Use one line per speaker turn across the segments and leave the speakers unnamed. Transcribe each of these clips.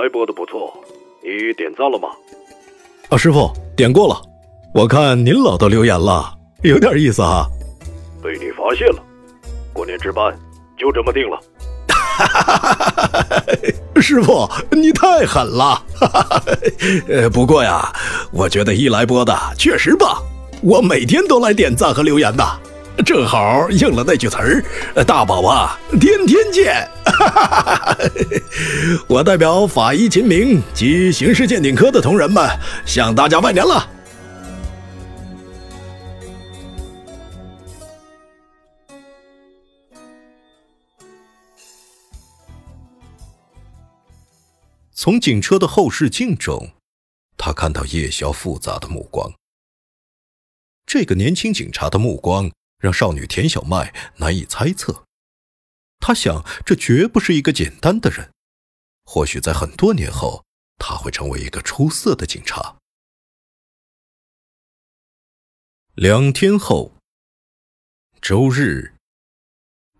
来播的不错，你点赞了吗？
啊，师傅点过了，我看您老都留言了，有点意思哈。
被你发现了，过年值班就这么定了。
师傅你太狠了。呃，不过呀，我觉得一来播的确实棒，我每天都来点赞和留言的。正好应了那句词儿：“大宝啊，天天见。”我代表法医秦明及刑事鉴定科的同仁们向大家拜年了。从警车的后视镜中，他看到叶宵复杂的目光。这个年轻警察的目光。让少女田小麦难以猜测，他想，这绝不是一个简单的人。或许在很多年后，他会成为一个出色的警察。两天后，周日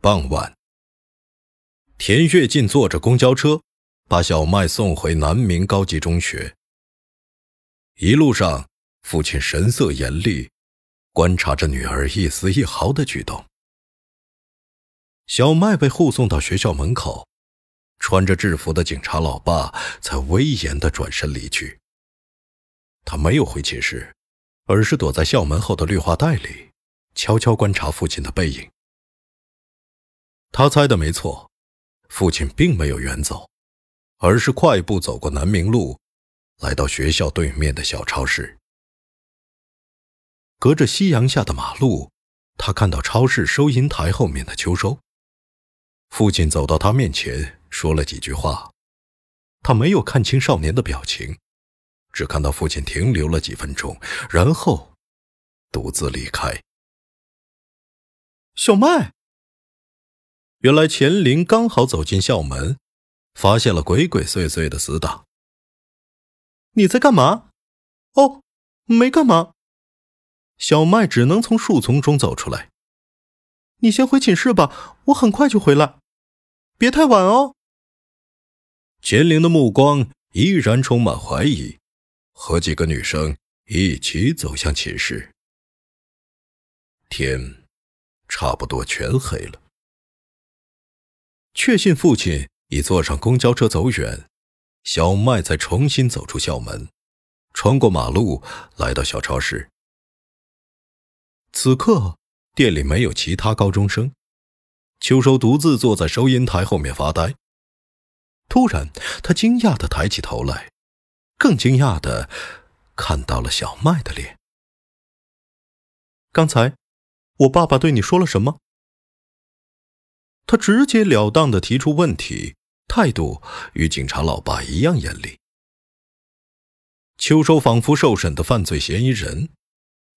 傍晚，田跃进坐着公交车，把小麦送回南明高级中学。一路上，父亲神色严厉。观察着女儿一丝一毫的举动，小麦被护送到学校门口，穿着制服的警察老爸才威严的转身离去。他没有回寝室，而是躲在校门后的绿化带里，悄悄观察父亲的背影。他猜的没错，父亲并没有远走，而是快步走过南明路，来到学校对面的小超市。隔着夕阳下的马路，他看到超市收银台后面的秋收。父亲走到他面前，说了几句话。他没有看清少年的表情，只看到父亲停留了几分钟，然后独自离开。小麦，原来钱林刚好走进校门，发现了鬼鬼祟祟的死党。你在干嘛？哦，没干嘛。小麦只能从树丛中走出来。你先回寝室吧，我很快就回来，别太晚哦。钱玲的目光依然充满怀疑，和几个女生一起走向寝室。天差不多全黑了。确信父亲已坐上公交车走远，小麦才重新走出校门，穿过马路，来到小超市。此刻，店里没有其他高中生。秋收独自坐在收银台后面发呆。突然，他惊讶的抬起头来，更惊讶的看到了小麦的脸。刚才，我爸爸对你说了什么？他直截了当的提出问题，态度与警察老爸一样严厉。秋收仿佛受审的犯罪嫌疑人。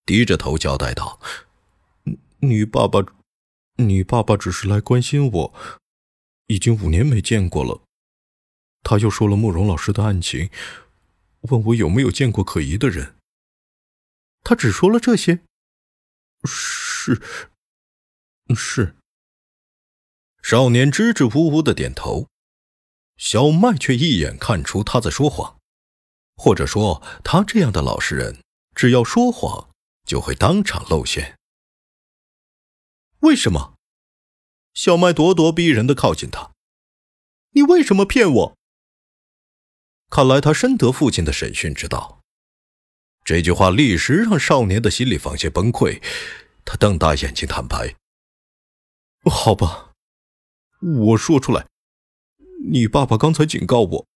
低着头交代道：“你爸爸，你爸爸只是来关心我，已经五年没见过了。他又说了慕容老师的案情，问我有没有见过可疑的人。他只说了这些。是，是。”少年支支吾吾的点头，小麦却一眼看出他在说谎，或者说他这样的老实人，只要说谎。就会当场露馅。为什么？小麦咄咄逼人的靠近他。你为什么骗我？”看来他深得父亲的审讯之道。这句话立时让少年的心理防线崩溃，他瞪大眼睛坦白：“好吧，我说出来，你爸爸刚才警告我，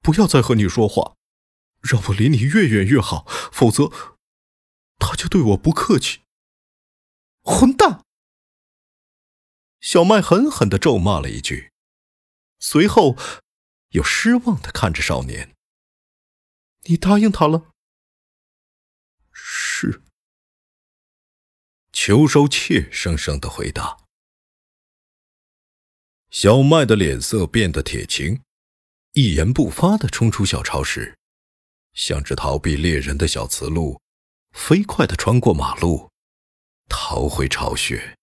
不要再和你说话，让我离你越远越好，否则他就对我不客气。”混蛋！小麦狠狠的咒骂了一句，随后又失望的看着少年：“你答应他了？”是。秋收怯生生的回答。小麦的脸色变得铁青，一言不发的冲出小超市，像只逃避猎人的小雌鹿，飞快的穿过马路，逃回巢穴。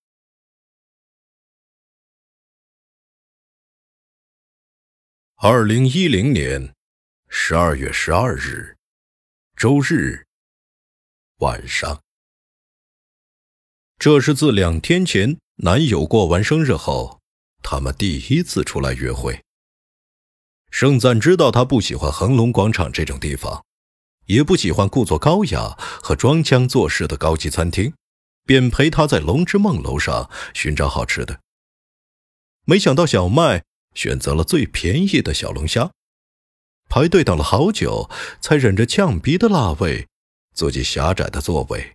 二零一零年十二月十二日，周日晚上。这是自两天前男友过完生日后，他们第一次出来约会。盛赞知道他不喜欢恒隆广场这种地方，也不喜欢故作高雅和装腔作势的高级餐厅，便陪他在龙之梦楼上寻找好吃的。没想到小麦。选择了最便宜的小龙虾，排队等了好久，才忍着呛鼻的辣味，坐进狭窄的座位。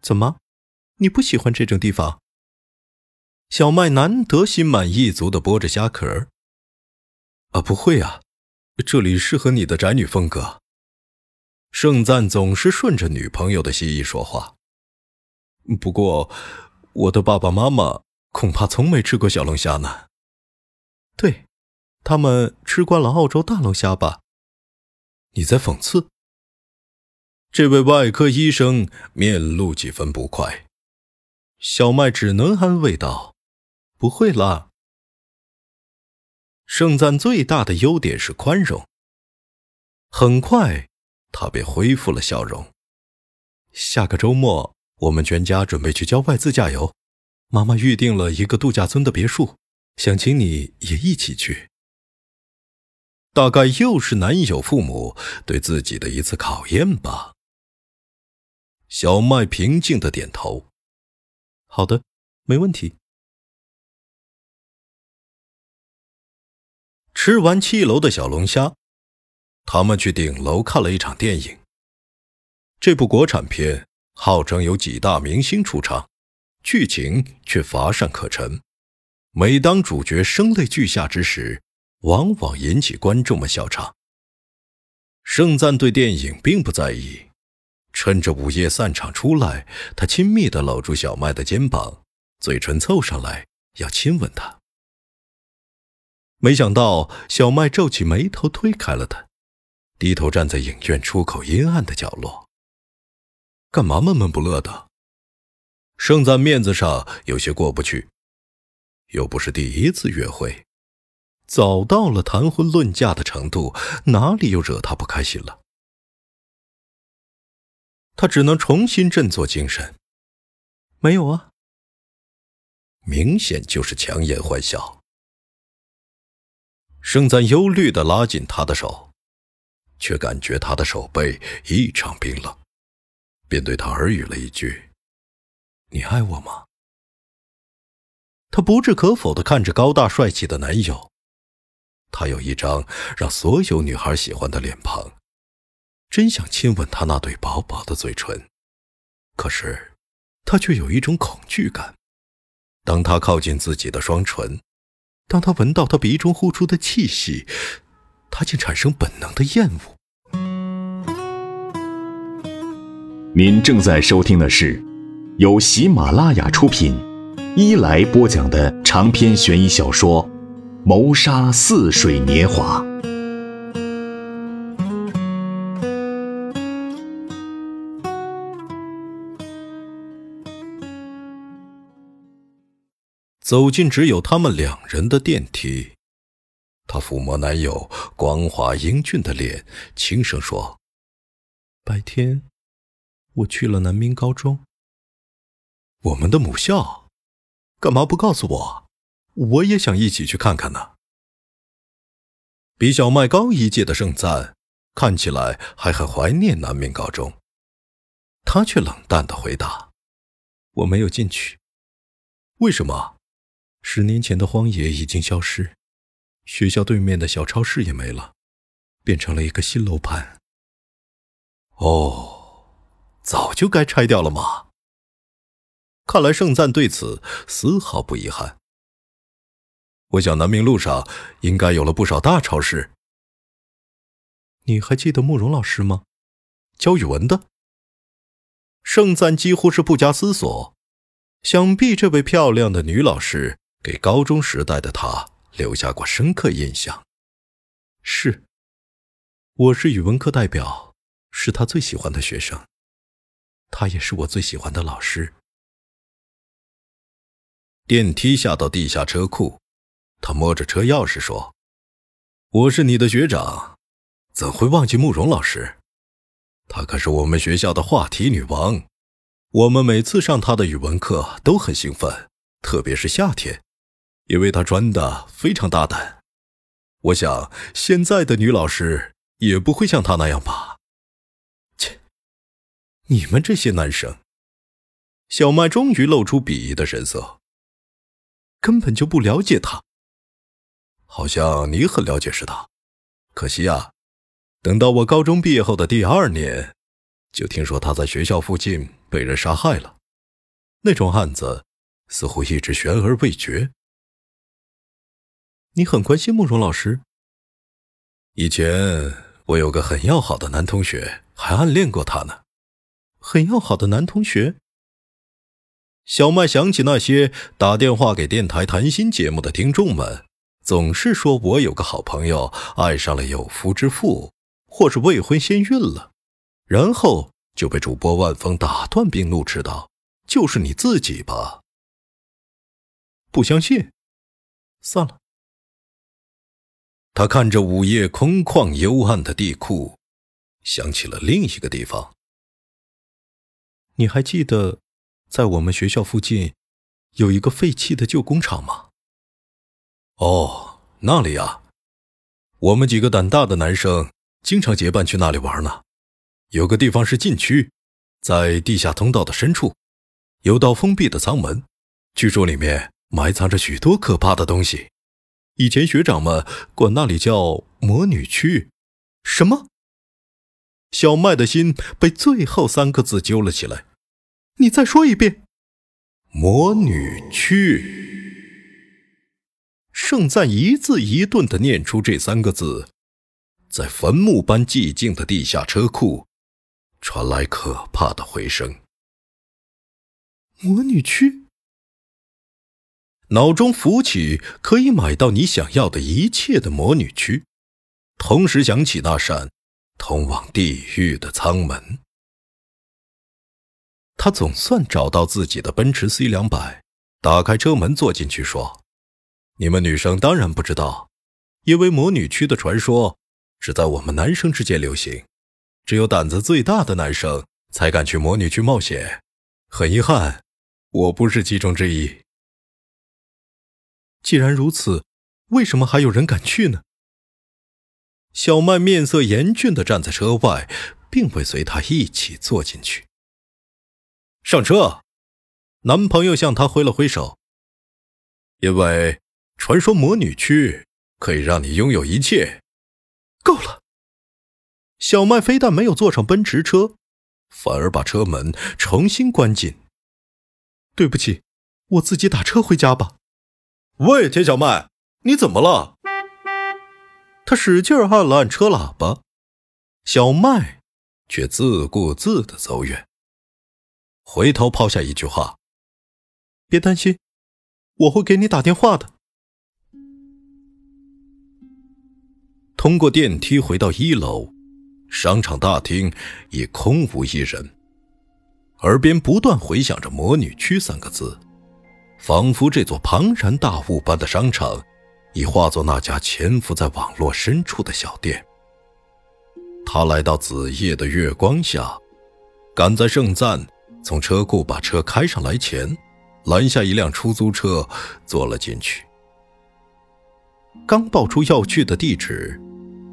怎么，你不喜欢这种地方？小麦难得心满意足的剥着虾壳。啊，不会啊，这里适合你的宅女风格。盛赞总是顺着女朋友的心意说话。不过，我的爸爸妈妈恐怕从没吃过小龙虾呢。对，他们吃惯了澳洲大龙虾吧？你在讽刺？这位外科医生面露几分不快。小麦只能安慰道：“不会啦。”盛赞最大的优点是宽容。很快，他便恢复了笑容。下个周末，我们全家准备去郊外自驾游。妈妈预定了一个度假村的别墅。想请你也一起去。大概又是男友父母对自己的一次考验吧。小麦平静的点头：“好的，没问题。”吃完七楼的小龙虾，他们去顶楼看了一场电影。这部国产片号称有几大明星出场，剧情却乏善可陈。每当主角声泪俱下之时，往往引起观众们笑场。盛赞对电影并不在意，趁着午夜散场出来，他亲密地搂住小麦的肩膀，嘴唇凑上来要亲吻她。没想到小麦皱起眉头推开了他，低头站在影院出口阴暗的角落。干嘛闷闷不乐的？盛赞面子上有些过不去。又不是第一次约会，早到了谈婚论嫁的程度，哪里又惹他不开心了？他只能重新振作精神。没有啊，明显就是强颜欢笑。盛赞忧虑的拉紧他的手，却感觉他的手背异常冰冷，便对他耳语了一句：“你爱我吗？”她不置可否的看着高大帅气的男友，他有一张让所有女孩喜欢的脸庞，真想亲吻他那对薄薄的嘴唇，可是，她却有一种恐惧感。当他靠近自己的双唇，当他闻到他鼻中呼出的气息，他竟产生本能的厌恶。
您正在收听的是由喜马拉雅出品。伊来播讲的长篇悬疑小说《谋杀似水年华》。
走进只有他们两人的电梯，他抚摸男友光滑英俊的脸，轻声说：“白天，我去了南明高中，我们的母校。”干嘛不告诉我？我也想一起去看看呢。比小麦高一届的盛赞看起来还很怀念南明高中，他却冷淡的回答：“我没有进去。为什么？十年前的荒野已经消失，学校对面的小超市也没了，变成了一个新楼盘。哦，早就该拆掉了吗？看来盛赞对此丝毫不遗憾。”我想南明路上应该有了不少大超市。你还记得慕容老师吗？教语文的。盛赞几乎是不加思索，想必这位漂亮的女老师给高中时代的他留下过深刻印象。是，我是语文课代表，是他最喜欢的学生，他也是我最喜欢的老师。电梯下到地下车库。他摸着车钥匙说：“我是你的学长，怎会忘记慕容老师？她可是我们学校的话题女王，我们每次上她的语文课都很兴奋，特别是夏天，因为她穿的非常大胆。我想现在的女老师也不会像她那样吧？切，你们这些男生。”小麦终于露出鄙夷的神色，根本就不了解她。好像你很了解似的，可惜啊，等到我高中毕业后的第二年，就听说他在学校附近被人杀害了。那种案子似乎一直悬而未决。你很关心慕容老师？以前我有个很要好的男同学，还暗恋过他呢。很要好的男同学。小麦想起那些打电话给电台谈心节目的听众们。总是说我有个好朋友爱上了有夫之妇，或是未婚先孕了，然后就被主播万峰打断，并怒斥道：“就是你自己吧？”不相信？算了。他看着午夜空旷幽暗的地库，想起了另一个地方。你还记得，在我们学校附近，有一个废弃的旧工厂吗？哦，那里啊，我们几个胆大的男生经常结伴去那里玩呢。有个地方是禁区，在地下通道的深处，有道封闭的舱门，据说里面埋藏着许多可怕的东西。以前学长们管那里叫魔女区。什么？小麦的心被最后三个字揪了起来。你再说一遍。魔女区。盛赞一字一顿的念出这三个字，在坟墓般寂静的地下车库，传来可怕的回声。魔女区，脑中浮起可以买到你想要的一切的魔女区，同时想起那扇通往地狱的舱门。他总算找到自己的奔驰 C 两百，打开车门坐进去，说。你们女生当然不知道，因为魔女区的传说只在我们男生之间流行，只有胆子最大的男生才敢去魔女区冒险。很遗憾，我不是其中之一。既然如此，为什么还有人敢去呢？小麦面色严峻的站在车外，并未随他一起坐进去。上车，男朋友向他挥了挥手，因为。传说魔女区可以让你拥有一切。够了！小麦非但没有坐上奔驰车，反而把车门重新关紧。对不起，我自己打车回家吧。喂，田小麦，你怎么了？他使劲按了按车喇叭，小麦却自顾自的走远，回头抛下一句话：“别担心，我会给你打电话的。”通过电梯回到一楼，商场大厅已空无一人，耳边不断回响着“魔女区”三个字，仿佛这座庞然大物般的商场，已化作那家潜伏在网络深处的小店。他来到子夜的月光下，赶在盛赞从车库把车开上来前，拦下一辆出租车，坐了进去。刚报出要去的地址。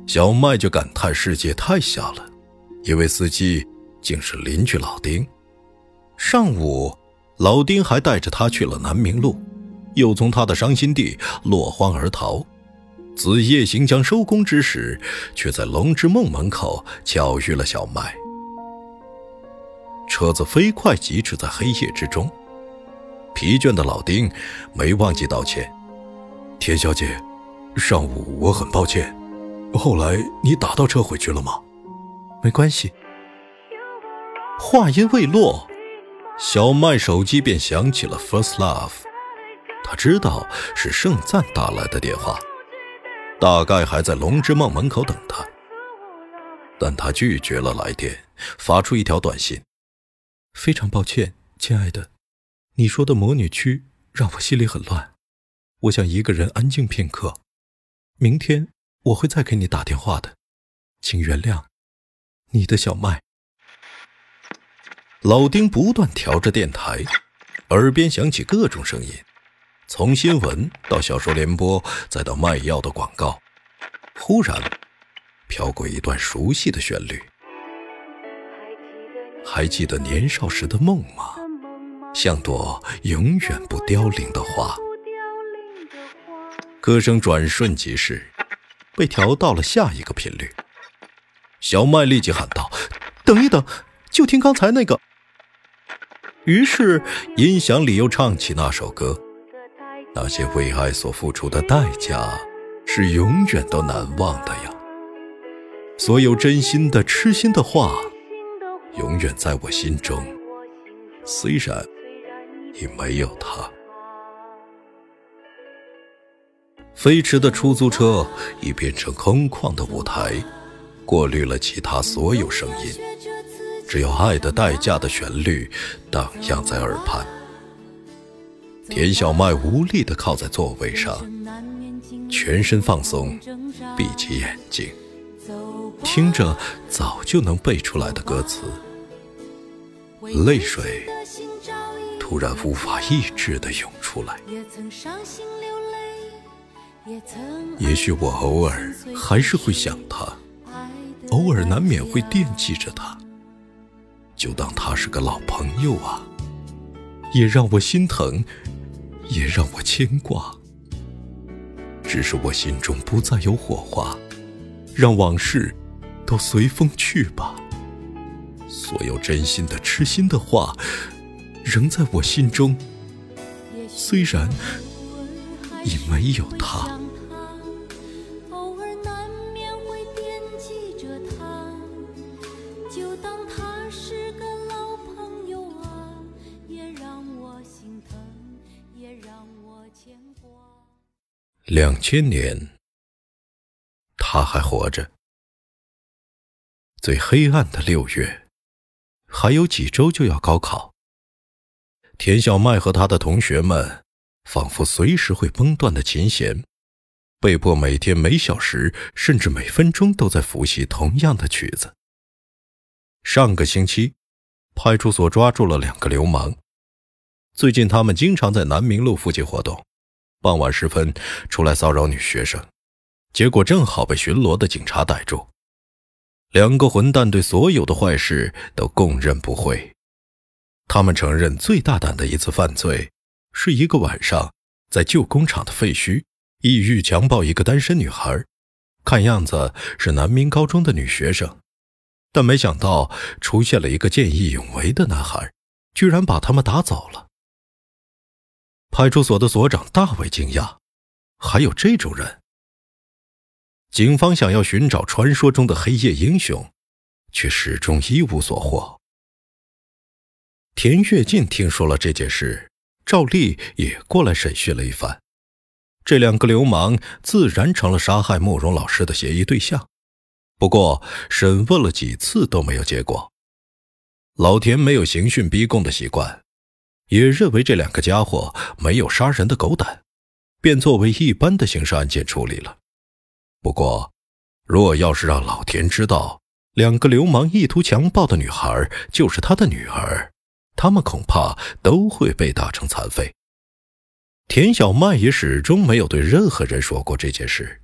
小麦就感叹世界太小了，因为司机竟是邻居老丁。上午，老丁还带着他去了南明路，又从他的伤心地落荒而逃。子夜行将收工之时，却在龙之梦门口巧遇了小麦。车子飞快疾驰在黑夜之中，疲倦的老丁没忘记道歉：“田小姐，上午我很抱歉。后来你打到车回去了吗？”“没关系。”话音未落，小麦手机便响起了 “First Love”，他知道是盛赞打来的电话。大概还在龙之梦门口等他，但他拒绝了来电，发出一条短信：“非常抱歉，亲爱的，你说的魔女区让我心里很乱，我想一个人安静片刻。明天我会再给你打电话的，请原谅，你的小麦。”老丁不断调着电台，耳边响起各种声音。从新闻到小说联播，再到卖药的广告，忽然飘过一段熟悉的旋律。还记得年少时的梦吗？像朵永远不凋零的花。歌声转瞬即逝，被调到了下一个频率。小麦立即喊道：“等一等，就听刚才那个。”于是音响里又唱起那首歌。那些为爱所付出的代价，是永远都难忘的呀。所有真心的、痴心的话，永远在我心中。虽然已没有他，飞驰的出租车已变成空旷的舞台，过滤了其他所有声音，只有《爱的代价》的旋律荡漾在耳畔。田小麦无力地靠在座位上，全身放松，闭起眼睛，听着早就能背出来的歌词，泪水突然无法抑制地涌出来。也许我偶尔还是会想他，偶尔难免会惦记着他，就当他是个老朋友啊，也让我心疼。也让我牵挂，只是我心中不再有火花，让往事都随风去吧。所有真心的、痴心的话，仍在我心中，虽然已没有他。两千年，他还活着。最黑暗的六月，还有几周就要高考。田小麦和他的同学们，仿佛随时会崩断的琴弦，被迫每天每小时甚至每分钟都在复习同样的曲子。上个星期，派出所抓住了两个流氓。最近，他们经常在南明路附近活动。傍晚时分，出来骚扰女学生，结果正好被巡逻的警察逮住。两个混蛋对所有的坏事都供认不讳。他们承认最大胆的一次犯罪，是一个晚上在旧工厂的废墟，意欲强暴一个单身女孩，看样子是南明高中的女学生，但没想到出现了一个见义勇为的男孩，居然把他们打走了。派出所的所长大为惊讶，还有这种人。警方想要寻找传说中的黑夜英雄，却始终一无所获。田跃进听说了这件事，照例也过来审讯了一番。这两个流氓自然成了杀害慕容老师的嫌疑对象。不过审问了几次都没有结果。老田没有刑讯逼供的习惯。也认为这两个家伙没有杀人的狗胆便作为一般的刑事案件处理了。不过若要是让老田知道两个流氓意图强暴的女孩就是他的女儿他们恐怕都会被打成残废。田小麦也始终没有对任何人说过这件事。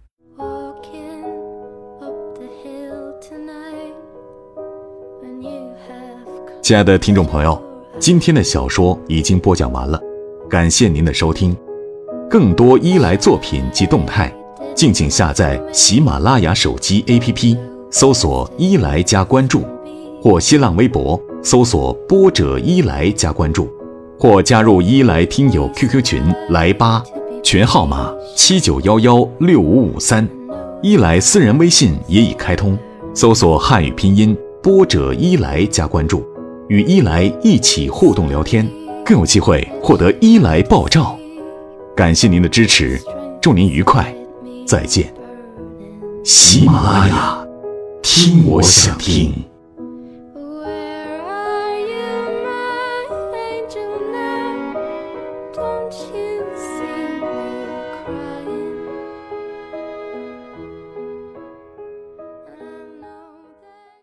亲爱的听众朋友今天的小说已经播讲完了，感谢您的收听。更多伊莱作品及动态，敬请下载喜马拉雅手机 APP，搜索“伊莱”加关注，或新浪微博搜索“波者伊莱”加关注，或加入伊莱听友 QQ 群来吧，群号码七九幺幺六五五三，伊莱私人微信也已开通，搜索汉语拼音波者伊莱加关注，与伊莱一起互动聊天，更有机会获得伊莱爆照。感谢您的支持，祝您愉快，再见。喜马拉雅，听我想听。